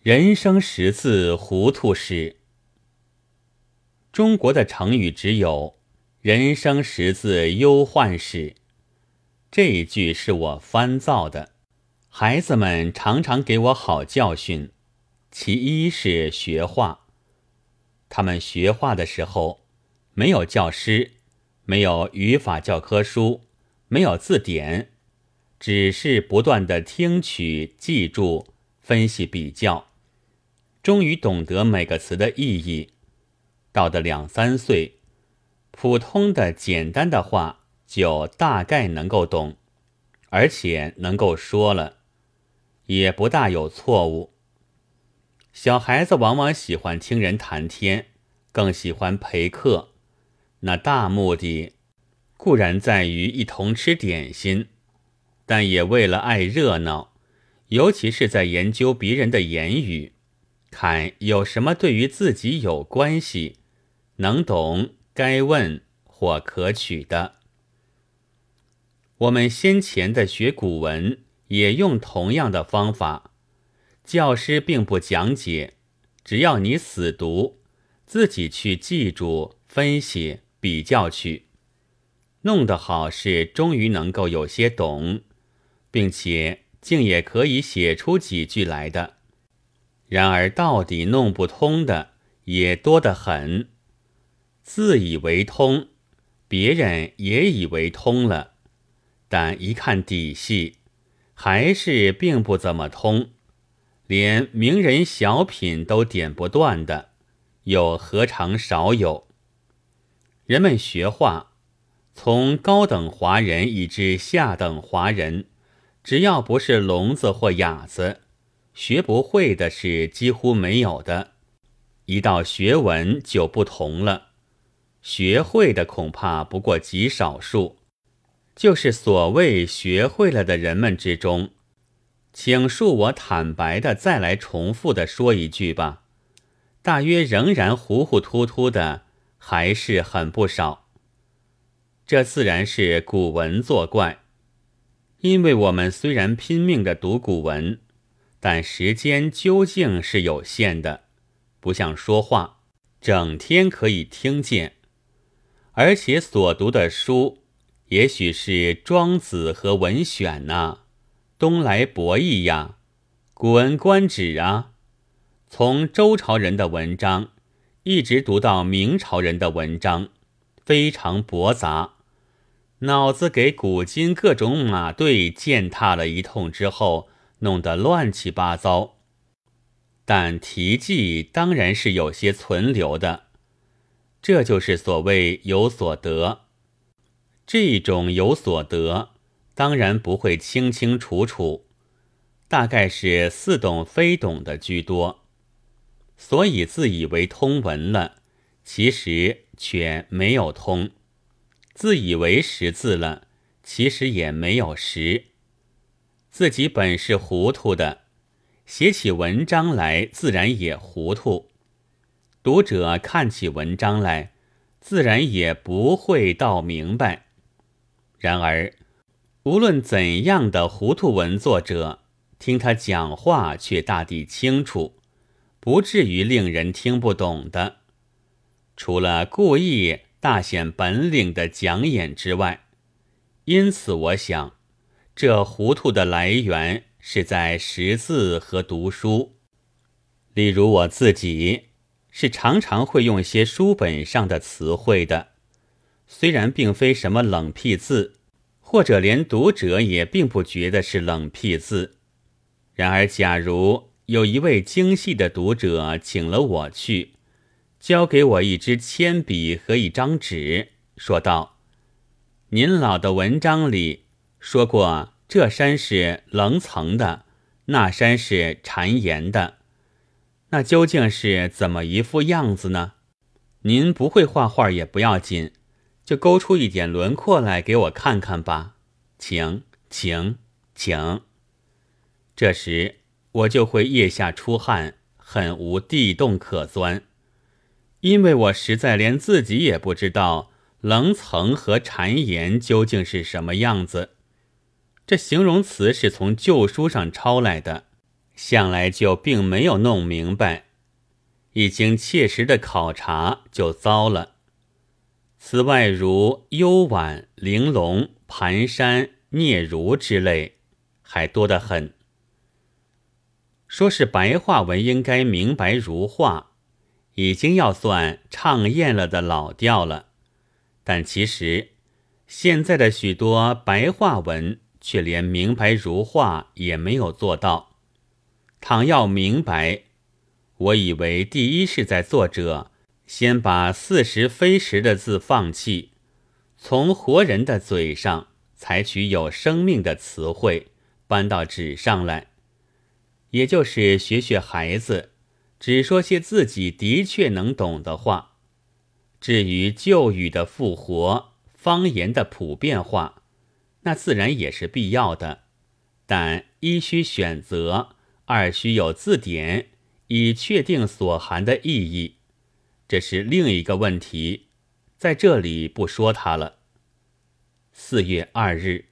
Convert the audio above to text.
人生识字糊涂史。中国的成语只有“人生识字忧患史”。这一句是我翻造的。孩子们常常给我好教训。其一是学画，他们学画的时候没有教师，没有语法教科书，没有字典，只是不断的听取、记住、分析、比较，终于懂得每个词的意义。到的两三岁，普通的简单的话就大概能够懂，而且能够说了，也不大有错误。小孩子往往喜欢听人谈天，更喜欢陪客。那大目的固然在于一同吃点心，但也为了爱热闹，尤其是在研究别人的言语，看有什么对于自己有关系、能懂、该问或可取的。我们先前的学古文也用同样的方法。教师并不讲解，只要你死读，自己去记住、分析、比较去，弄得好是终于能够有些懂，并且竟也可以写出几句来的。然而到底弄不通的也多得很，自以为通，别人也以为通了，但一看底细，还是并不怎么通。连名人小品都点不断的，又何尝少有？人们学画，从高等华人以至下等华人，只要不是聋子或哑子，学不会的是几乎没有的。一到学文就不同了，学会的恐怕不过极少数，就是所谓学会了的人们之中。请恕我坦白的再来重复的说一句吧，大约仍然糊糊涂涂的，还是很不少。这自然是古文作怪，因为我们虽然拼命的读古文，但时间究竟是有限的，不像说话，整天可以听见，而且所读的书，也许是《庄子》和《文选》呐。东来博弈呀，《古文观止》啊，从周朝人的文章一直读到明朝人的文章，非常驳杂，脑子给古今各种马队践踏了一通之后，弄得乱七八糟。但题记当然是有些存留的，这就是所谓有所得。这种有所得。当然不会清清楚楚，大概是似懂非懂的居多，所以自以为通文了，其实却没有通；自以为识字了，其实也没有识。自己本是糊涂的，写起文章来自然也糊涂；读者看起文章来，自然也不会道明白。然而。无论怎样的糊涂文作者，听他讲话却大抵清楚，不至于令人听不懂的。除了故意大显本领的讲演之外，因此我想，这糊涂的来源是在识字和读书。例如我自己，是常常会用些书本上的词汇的，虽然并非什么冷僻字。或者连读者也并不觉得是冷僻字，然而假如有一位精细的读者请了我去，交给我一支铅笔和一张纸，说道：“您老的文章里说过，这山是棱层的，那山是缠岩的，那究竟是怎么一副样子呢？您不会画画也不要紧。”就勾出一点轮廓来给我看看吧，请，请，请。这时我就会腋下出汗，很无地洞可钻，因为我实在连自己也不知道棱层和缠岩究竟是什么样子。这形容词是从旧书上抄来的，向来就并没有弄明白，一经切实的考察就糟了。此外，如幽婉、玲珑、盘山、聂如之类，还多得很。说是白话文应该明白如画，已经要算唱厌了的老调了。但其实，现在的许多白话文却连明白如画也没有做到。倘要明白，我以为第一是在作者先把似实非实的字放弃，从活人的嘴上采取有生命的词汇搬到纸上来，也就是学学孩子，只说些自己的确能懂的话。至于旧语的复活、方言的普遍化，那自然也是必要的，但一需选择。二需有字典，以确定所含的意义，这是另一个问题，在这里不说它了。四月二日。